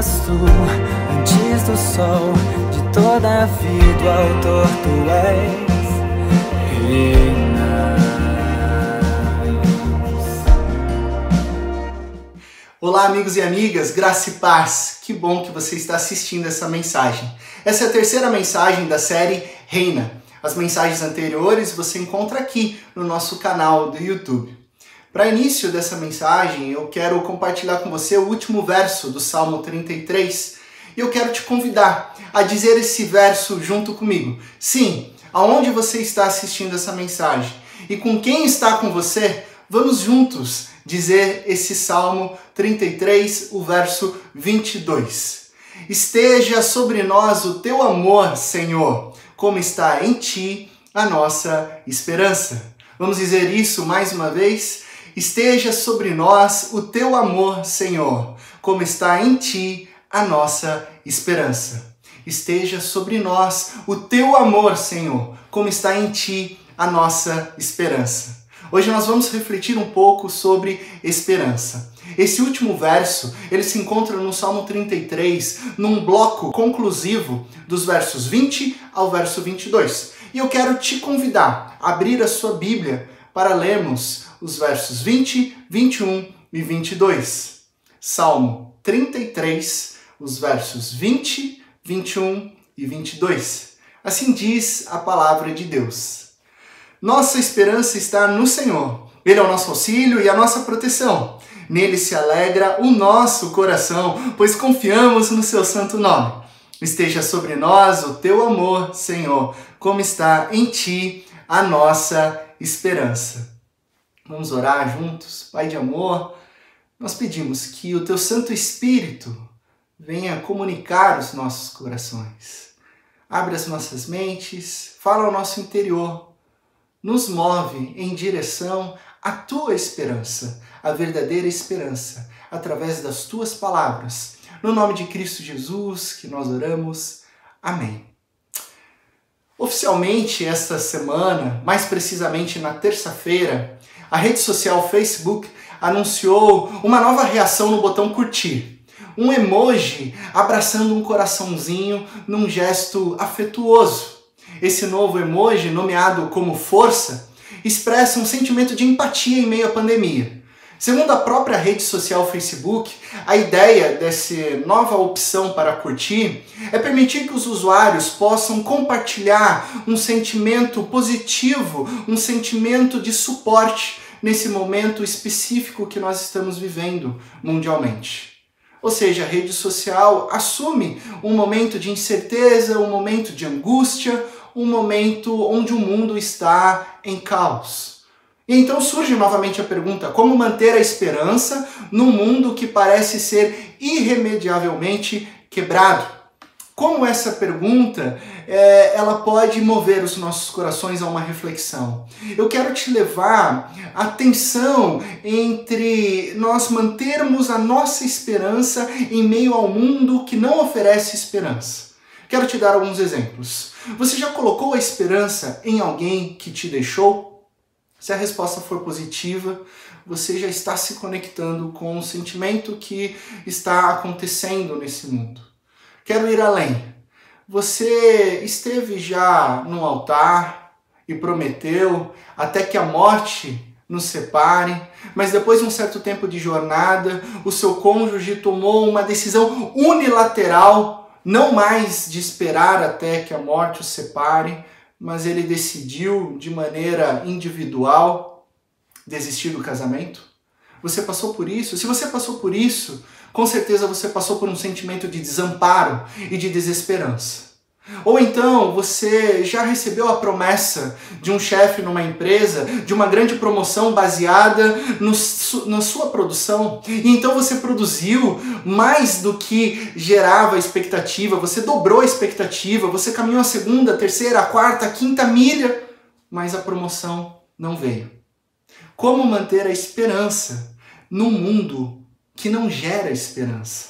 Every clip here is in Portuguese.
manifesto antes do sol de toda a vida, autor tu és. Olá, amigos e amigas, graça e paz. Que bom que você está assistindo essa mensagem. Essa é a terceira mensagem da série Reina. As mensagens anteriores você encontra aqui no nosso canal do YouTube. Para início dessa mensagem, eu quero compartilhar com você o último verso do Salmo 33 e eu quero te convidar a dizer esse verso junto comigo. Sim, aonde você está assistindo essa mensagem e com quem está com você, vamos juntos dizer esse Salmo 33, o verso 22. Esteja sobre nós o teu amor, Senhor, como está em ti a nossa esperança. Vamos dizer isso mais uma vez? Esteja sobre nós o teu amor, Senhor, como está em ti a nossa esperança. Esteja sobre nós o teu amor, Senhor, como está em ti a nossa esperança. Hoje nós vamos refletir um pouco sobre esperança. Esse último verso, ele se encontra no Salmo 33, num bloco conclusivo dos versos 20 ao verso 22. E eu quero te convidar a abrir a sua Bíblia para lermos os versos 20, 21 e 22. Salmo 33, os versos 20, 21 e 22. Assim diz a palavra de Deus. Nossa esperança está no Senhor. Ele é o nosso auxílio e a nossa proteção. Nele se alegra o nosso coração, pois confiamos no seu santo nome. Esteja sobre nós o teu amor, Senhor, como está em ti a nossa esperança. Vamos orar juntos. Pai de amor, nós pedimos que o teu Santo Espírito venha comunicar os nossos corações. Abre as nossas mentes, fala ao nosso interior, nos move em direção à tua esperança, a verdadeira esperança, através das tuas palavras. No nome de Cristo Jesus que nós oramos. Amém. Oficialmente, esta semana, mais precisamente na terça-feira, a rede social Facebook anunciou uma nova reação no botão curtir. Um emoji abraçando um coraçãozinho num gesto afetuoso. Esse novo emoji, nomeado como força, expressa um sentimento de empatia em meio à pandemia. Segundo a própria rede social Facebook, a ideia dessa nova opção para curtir é permitir que os usuários possam compartilhar um sentimento positivo, um sentimento de suporte nesse momento específico que nós estamos vivendo mundialmente. Ou seja, a rede social assume um momento de incerteza, um momento de angústia, um momento onde o mundo está em caos. E então surge novamente a pergunta: como manter a esperança num mundo que parece ser irremediavelmente quebrado? como essa pergunta é, ela pode mover os nossos corações a uma reflexão. Eu quero te levar a atenção entre nós mantermos a nossa esperança em meio ao mundo que não oferece esperança. Quero te dar alguns exemplos. Você já colocou a esperança em alguém que te deixou? Se a resposta for positiva, você já está se conectando com o sentimento que está acontecendo nesse mundo. Quero ir além. Você esteve já no altar e prometeu até que a morte nos separe, mas depois de um certo tempo de jornada, o seu cônjuge tomou uma decisão unilateral, não mais de esperar até que a morte o separe, mas ele decidiu de maneira individual desistir do casamento? Você passou por isso? Se você passou por isso, com certeza você passou por um sentimento de desamparo e de desesperança. Ou então você já recebeu a promessa de um chefe numa empresa, de uma grande promoção baseada no, na sua produção, e então você produziu mais do que gerava a expectativa, você dobrou a expectativa, você caminhou a segunda, a terceira, a quarta, a quinta milha, mas a promoção não veio. Como manter a esperança num mundo que não gera esperança.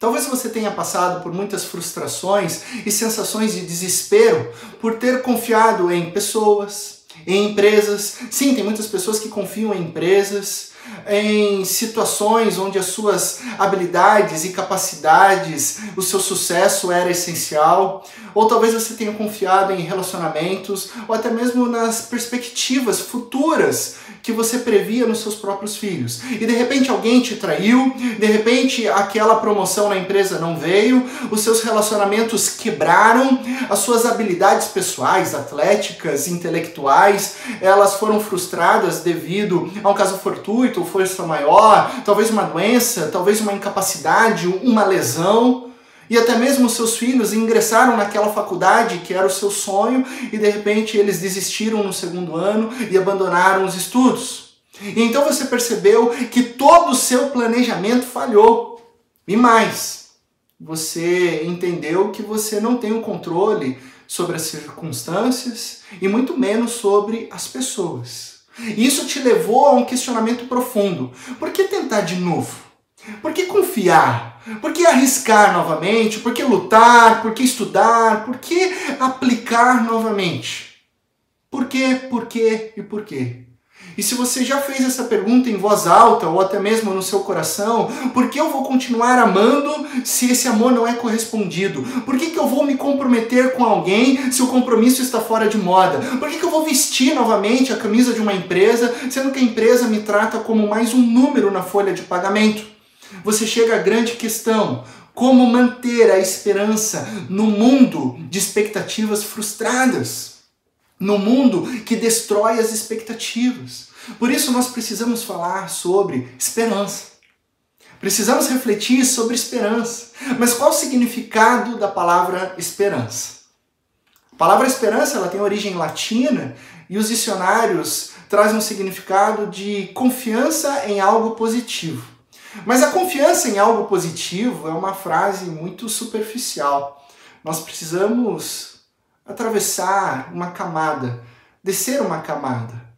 Talvez você tenha passado por muitas frustrações e sensações de desespero por ter confiado em pessoas, em empresas. Sim, tem muitas pessoas que confiam em empresas, em situações onde as suas habilidades e capacidades, o seu sucesso era essencial, ou talvez você tenha confiado em relacionamentos, ou até mesmo nas perspectivas futuras que você previa nos seus próprios filhos. E de repente alguém te traiu, de repente aquela promoção na empresa não veio, os seus relacionamentos quebraram, as suas habilidades pessoais, atléticas, intelectuais, elas foram frustradas devido a um caso fortuito, força maior, talvez uma doença, talvez uma incapacidade, uma lesão. E até mesmo seus filhos ingressaram naquela faculdade que era o seu sonho e de repente eles desistiram no segundo ano e abandonaram os estudos. E então você percebeu que todo o seu planejamento falhou. E mais, você entendeu que você não tem o controle sobre as circunstâncias e muito menos sobre as pessoas. Isso te levou a um questionamento profundo. Por que tentar de novo? Por que confiar? Por que arriscar novamente? Por que lutar? Por que estudar? Por que aplicar novamente? Por quê? Por quê e por quê? E se você já fez essa pergunta em voz alta ou até mesmo no seu coração, por que eu vou continuar amando se esse amor não é correspondido? Por que, que eu vou me comprometer com alguém se o compromisso está fora de moda? Por que, que eu vou vestir novamente a camisa de uma empresa, sendo que a empresa me trata como mais um número na folha de pagamento? Você chega à grande questão: como manter a esperança no mundo de expectativas frustradas? No mundo que destrói as expectativas. Por isso nós precisamos falar sobre esperança. Precisamos refletir sobre esperança. Mas qual o significado da palavra esperança? A palavra esperança ela tem origem latina e os dicionários trazem um significado de confiança em algo positivo. Mas a confiança em algo positivo é uma frase muito superficial. Nós precisamos atravessar uma camada, descer uma camada.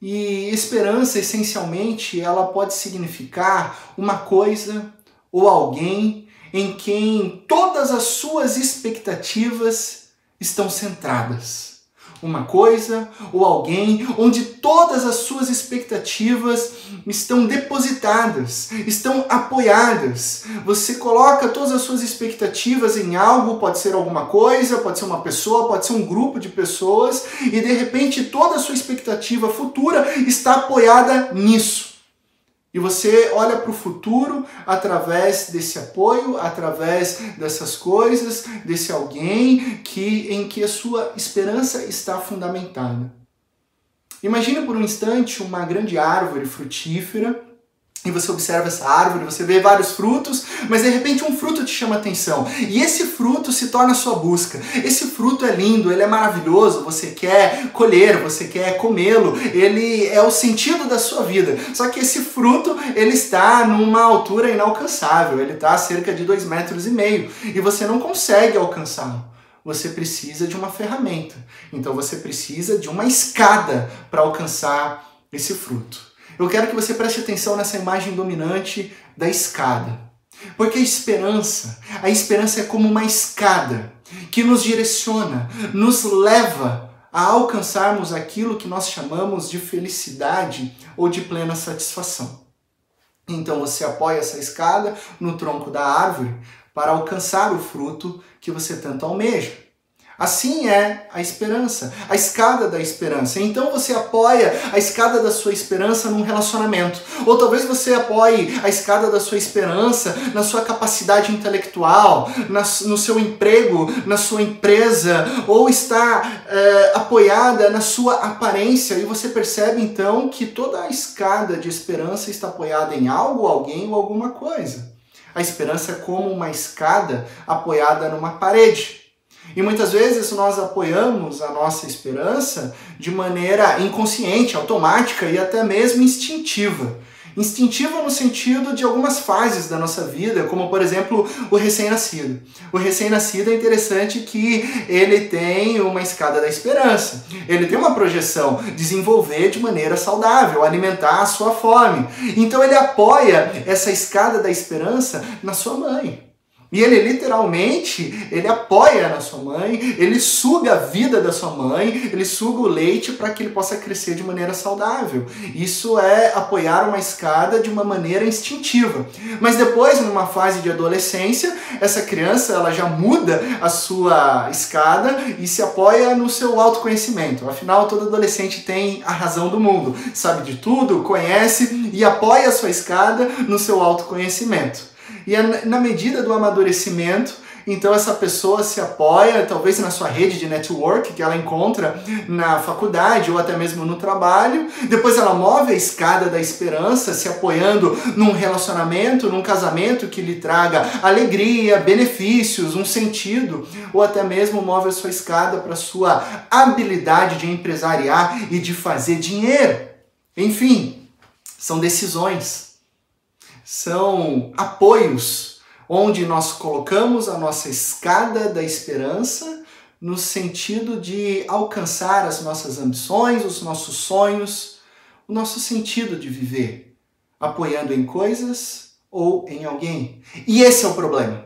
E esperança, essencialmente, ela pode significar uma coisa ou alguém em quem todas as suas expectativas estão centradas uma coisa ou alguém onde todas as suas expectativas estão depositadas, estão apoiadas. Você coloca todas as suas expectativas em algo, pode ser alguma coisa, pode ser uma pessoa, pode ser um grupo de pessoas, e de repente toda a sua expectativa futura está apoiada nisso. E você olha para o futuro através desse apoio, através dessas coisas, desse alguém que em que a sua esperança está fundamentada. Imagine por um instante uma grande árvore frutífera e você observa essa árvore, você vê vários frutos, mas de repente um fruto te chama atenção. E esse fruto se torna a sua busca. Esse fruto é lindo, ele é maravilhoso, você quer colher, você quer comê-lo, ele é o sentido da sua vida. Só que esse fruto, ele está numa altura inalcançável, ele está a cerca de dois metros e meio, e você não consegue alcançá-lo. Você precisa de uma ferramenta. Então você precisa de uma escada para alcançar esse fruto. Eu quero que você preste atenção nessa imagem dominante da escada. Porque a esperança, a esperança é como uma escada que nos direciona, nos leva a alcançarmos aquilo que nós chamamos de felicidade ou de plena satisfação. Então você apoia essa escada no tronco da árvore para alcançar o fruto que você tanto almeja. Assim é a esperança, a escada da esperança. Então você apoia a escada da sua esperança num relacionamento. Ou talvez você apoie a escada da sua esperança na sua capacidade intelectual, na, no seu emprego, na sua empresa, ou está é, apoiada na sua aparência. E você percebe então que toda a escada de esperança está apoiada em algo, alguém ou alguma coisa. A esperança é como uma escada apoiada numa parede. E muitas vezes nós apoiamos a nossa esperança de maneira inconsciente, automática e até mesmo instintiva. Instintiva no sentido de algumas fases da nossa vida, como por exemplo o recém-nascido. O recém-nascido é interessante que ele tem uma escada da esperança. Ele tem uma projeção, desenvolver de maneira saudável, alimentar a sua fome. Então ele apoia essa escada da esperança na sua mãe. E ele literalmente, ele apoia na sua mãe, ele suga a vida da sua mãe, ele suga o leite para que ele possa crescer de maneira saudável. Isso é apoiar uma escada de uma maneira instintiva. Mas depois, numa fase de adolescência, essa criança ela já muda a sua escada e se apoia no seu autoconhecimento. Afinal, todo adolescente tem a razão do mundo, sabe de tudo, conhece e apoia a sua escada no seu autoconhecimento. E é na medida do amadurecimento, então essa pessoa se apoia, talvez na sua rede de network que ela encontra na faculdade ou até mesmo no trabalho. Depois ela move a escada da esperança, se apoiando num relacionamento, num casamento que lhe traga alegria, benefícios, um sentido, ou até mesmo move a sua escada para sua habilidade de empresariar e de fazer dinheiro. Enfim, são decisões são apoios onde nós colocamos a nossa escada da esperança no sentido de alcançar as nossas ambições, os nossos sonhos, o nosso sentido de viver, apoiando em coisas ou em alguém. E esse é o problema.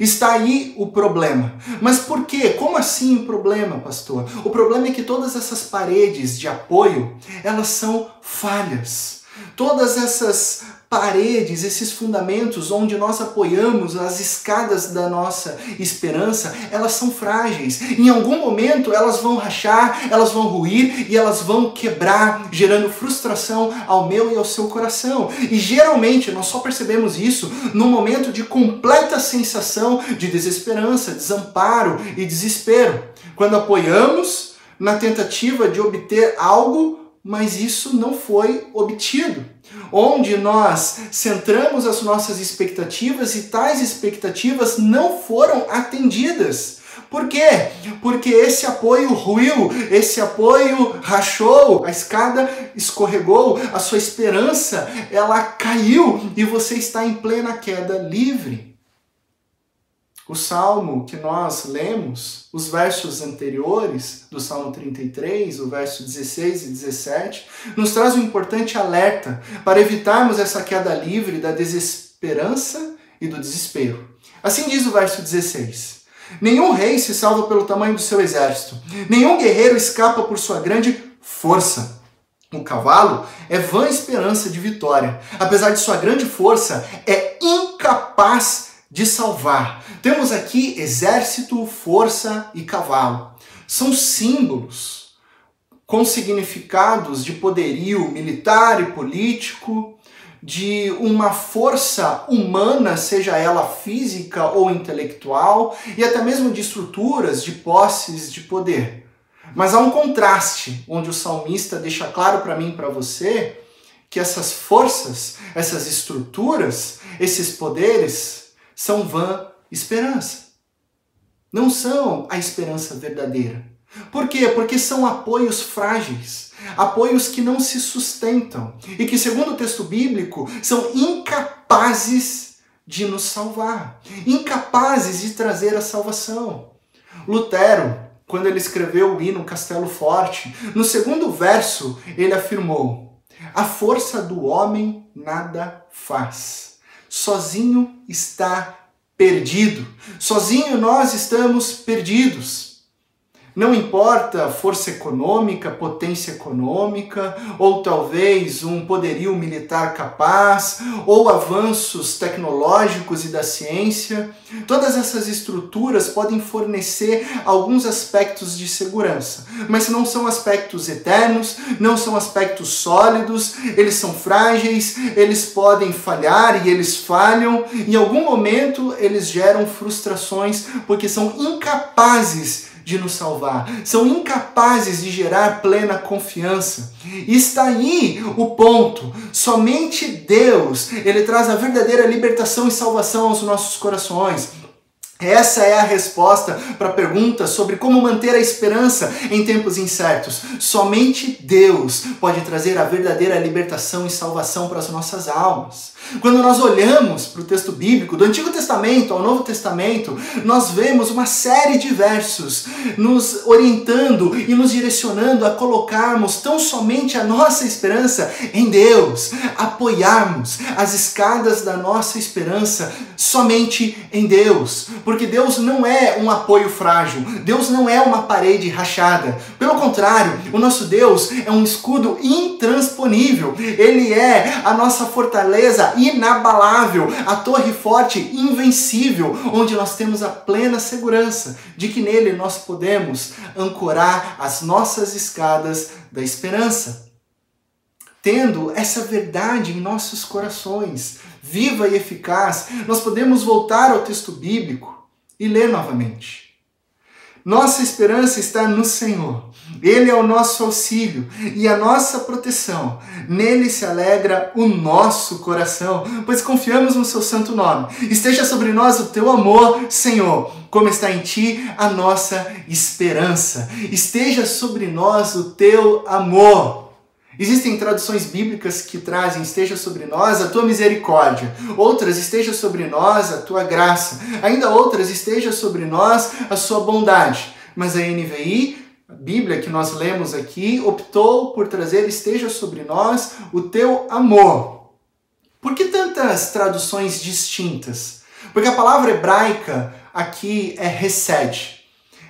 Está aí o problema. Mas por quê? Como assim o problema, pastor? O problema é que todas essas paredes de apoio, elas são falhas. Todas essas paredes, esses fundamentos onde nós apoiamos as escadas da nossa esperança, elas são frágeis. Em algum momento elas vão rachar, elas vão ruir e elas vão quebrar, gerando frustração ao meu e ao seu coração. E geralmente nós só percebemos isso no momento de completa sensação de desesperança, desamparo e desespero. Quando apoiamos na tentativa de obter algo, mas isso não foi obtido onde nós centramos as nossas expectativas e tais expectativas não foram atendidas. Por quê? Porque esse apoio ruiu, esse apoio rachou, a escada escorregou, a sua esperança ela caiu e você está em plena queda livre. O salmo que nós lemos, os versos anteriores do Salmo 33, o verso 16 e 17, nos traz um importante alerta para evitarmos essa queda livre da desesperança e do desespero. Assim diz o verso 16: Nenhum rei se salva pelo tamanho do seu exército, nenhum guerreiro escapa por sua grande força. O cavalo é vã esperança de vitória. Apesar de sua grande força, é incapaz de salvar. Temos aqui exército, força e cavalo. São símbolos com significados de poderio militar e político, de uma força humana, seja ela física ou intelectual, e até mesmo de estruturas, de posses de poder. Mas há um contraste, onde o salmista deixa claro para mim e para você que essas forças, essas estruturas, esses poderes são vã esperança. Não são a esperança verdadeira. Por quê? Porque são apoios frágeis, apoios que não se sustentam e que, segundo o texto bíblico, são incapazes de nos salvar, incapazes de trazer a salvação. Lutero, quando ele escreveu o hino Castelo Forte, no segundo verso ele afirmou: A força do homem nada faz sozinho está perdido. Sozinho nós estamos perdidos. Não importa força econômica, potência econômica, ou talvez um poderio militar capaz, ou avanços tecnológicos e da ciência, todas essas estruturas podem fornecer alguns aspectos de segurança, mas não são aspectos eternos, não são aspectos sólidos, eles são frágeis, eles podem falhar e eles falham, em algum momento eles geram frustrações porque são incapazes de nos salvar, são incapazes de gerar plena confiança. E está aí o ponto. Somente Deus, ele traz a verdadeira libertação e salvação aos nossos corações. Essa é a resposta para a pergunta sobre como manter a esperança em tempos incertos. Somente Deus pode trazer a verdadeira libertação e salvação para as nossas almas. Quando nós olhamos para o texto bíblico, do Antigo Testamento ao Novo Testamento, nós vemos uma série de versos nos orientando e nos direcionando a colocarmos tão somente a nossa esperança em Deus, apoiarmos as escadas da nossa esperança somente em Deus, porque Deus não é um apoio frágil, Deus não é uma parede rachada. Pelo contrário, o nosso Deus é um escudo intransponível, ele é a nossa fortaleza inabalável, a torre forte, invencível, onde nós temos a plena segurança de que nele nós podemos ancorar as nossas escadas da esperança. Tendo essa verdade em nossos corações, viva e eficaz, nós podemos voltar ao texto bíblico e ler novamente. Nossa esperança está no Senhor. Ele é o nosso auxílio e a nossa proteção. Nele se alegra o nosso coração, pois confiamos no seu santo nome. Esteja sobre nós o teu amor, Senhor, como está em ti a nossa esperança. Esteja sobre nós o teu amor. Existem traduções bíblicas que trazem esteja sobre nós a tua misericórdia, outras esteja sobre nós a tua graça, ainda outras esteja sobre nós a sua bondade. Mas a NVI, a Bíblia que nós lemos aqui, optou por trazer esteja sobre nós o teu amor. Por que tantas traduções distintas? Porque a palavra hebraica aqui é recede.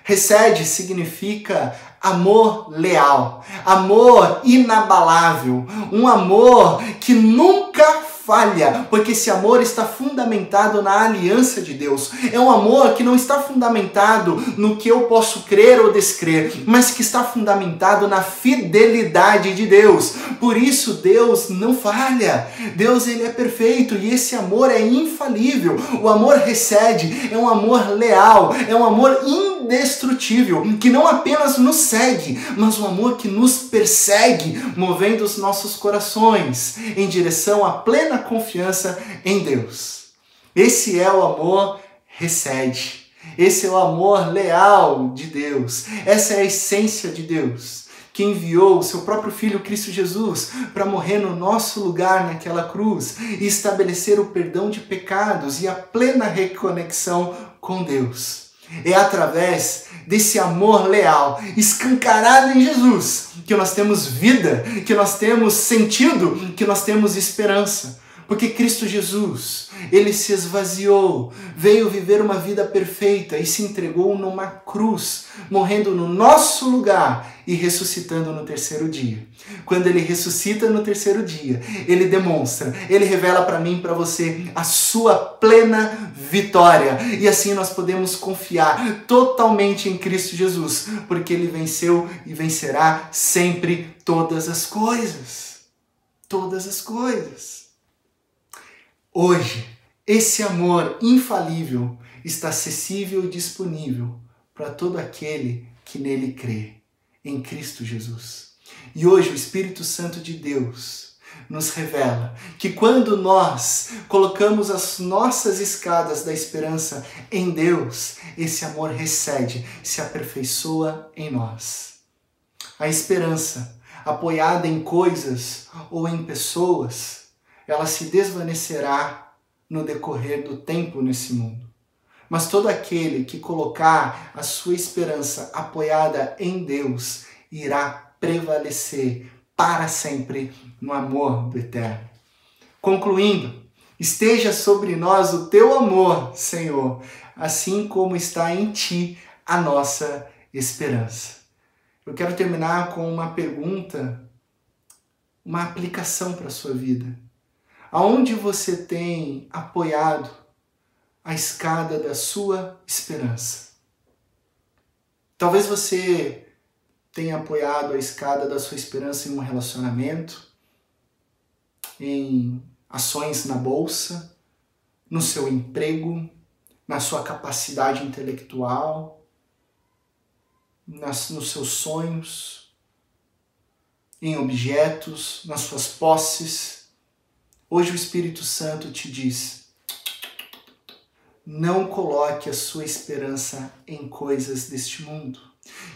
Recede significa amor leal, amor inabalável, um amor que nunca falha, porque esse amor está fundamentado na aliança de Deus. É um amor que não está fundamentado no que eu posso crer ou descrer, mas que está fundamentado na fidelidade de Deus. Por isso Deus não falha. Deus ele é perfeito e esse amor é infalível. O amor recede, é um amor leal, é um amor indestrutível, que não apenas nos segue, mas um amor que nos persegue, movendo os nossos corações em direção à plena confiança em Deus. Esse é o amor recede. Esse é o amor leal de Deus. Essa é a essência de Deus, que enviou o seu próprio filho Cristo Jesus para morrer no nosso lugar naquela cruz e estabelecer o perdão de pecados e a plena reconexão com Deus. É através desse amor leal, escancarado em Jesus, que nós temos vida, que nós temos sentido, que nós temos esperança. Porque Cristo Jesus, ele se esvaziou, veio viver uma vida perfeita e se entregou numa cruz, morrendo no nosso lugar e ressuscitando no terceiro dia. Quando ele ressuscita no terceiro dia, ele demonstra, ele revela para mim para você a sua plena vitória. E assim nós podemos confiar totalmente em Cristo Jesus, porque ele venceu e vencerá sempre todas as coisas. Todas as coisas. Hoje, esse amor infalível está acessível e disponível para todo aquele que nele crê, em Cristo Jesus. E hoje o Espírito Santo de Deus nos revela que quando nós colocamos as nossas escadas da esperança em Deus, esse amor recede, se aperfeiçoa em nós. A esperança, apoiada em coisas ou em pessoas, ela se desvanecerá no decorrer do tempo nesse mundo. Mas todo aquele que colocar a sua esperança apoiada em Deus irá prevalecer para sempre no amor do Eterno. Concluindo, esteja sobre nós o teu amor, Senhor, assim como está em ti a nossa esperança. Eu quero terminar com uma pergunta, uma aplicação para a sua vida. Aonde você tem apoiado a escada da sua esperança? Talvez você tenha apoiado a escada da sua esperança em um relacionamento, em ações na bolsa, no seu emprego, na sua capacidade intelectual, nas, nos seus sonhos, em objetos, nas suas posses Hoje o Espírito Santo te diz: não coloque a sua esperança em coisas deste mundo.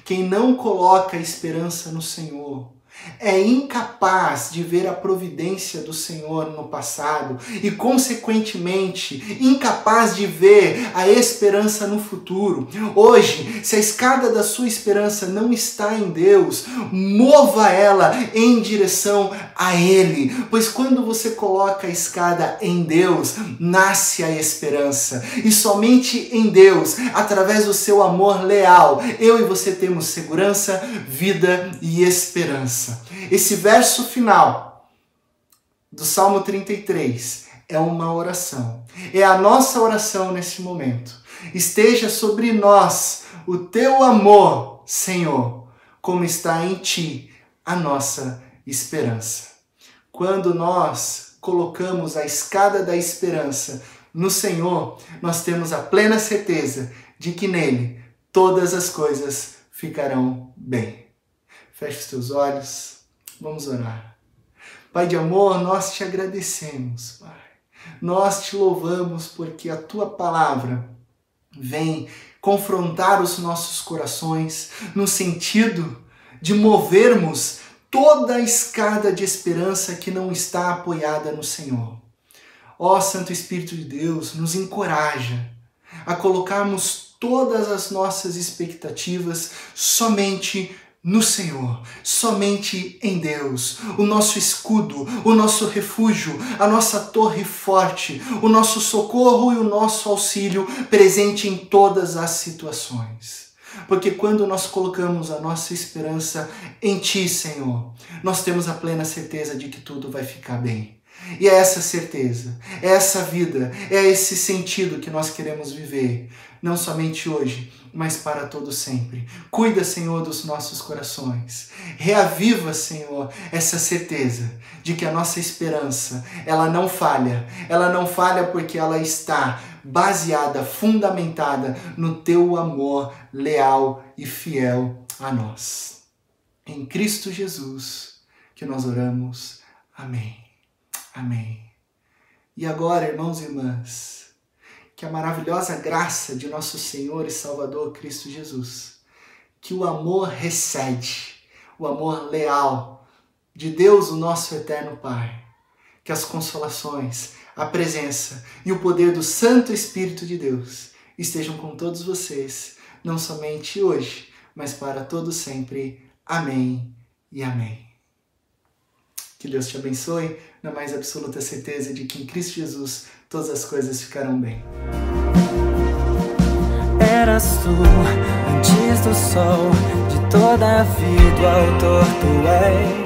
Quem não coloca a esperança no Senhor é incapaz de ver a providência do Senhor no passado e, consequentemente, incapaz de ver a esperança no futuro. Hoje, se a escada da sua esperança não está em Deus, mova ela em direção a Ele, pois quando você coloca a escada em Deus, nasce a esperança, e somente em Deus, através do seu amor leal, eu e você temos segurança, vida e esperança. Esse verso final do Salmo 33 é uma oração. É a nossa oração nesse momento. Esteja sobre nós o teu amor, Senhor, como está em ti a nossa esperança. Quando nós colocamos a escada da esperança no Senhor, nós temos a plena certeza de que nele todas as coisas ficarão bem. Feche os teus olhos, vamos orar. Pai de amor, nós te agradecemos, Pai. Nós te louvamos porque a tua palavra vem confrontar os nossos corações no sentido de movermos toda a escada de esperança que não está apoiada no Senhor. Ó Santo Espírito de Deus, nos encoraja a colocarmos todas as nossas expectativas somente no Senhor, somente em Deus, o nosso escudo, o nosso refúgio, a nossa torre forte, o nosso socorro e o nosso auxílio presente em todas as situações. Porque quando nós colocamos a nossa esperança em Ti, Senhor, nós temos a plena certeza de que tudo vai ficar bem. E é essa certeza, é essa vida, é esse sentido que nós queremos viver, não somente hoje, mas para todo sempre. Cuida, Senhor, dos nossos corações. Reaviva, Senhor, essa certeza de que a nossa esperança, ela não falha. Ela não falha porque ela está baseada, fundamentada no teu amor leal e fiel a nós. Em Cristo Jesus que nós oramos. Amém. Amém. E agora, irmãos e irmãs, que a maravilhosa graça de nosso Senhor e Salvador Cristo Jesus, que o amor recede, o amor leal de Deus, o nosso eterno Pai, que as consolações, a presença e o poder do Santo Espírito de Deus estejam com todos vocês, não somente hoje, mas para todo sempre. Amém e amém. Que Deus te abençoe na mais absoluta certeza de que em Cristo Jesus todas as coisas ficarão bem. Eras tu, antes do sol, de toda a vida, o autor tu és.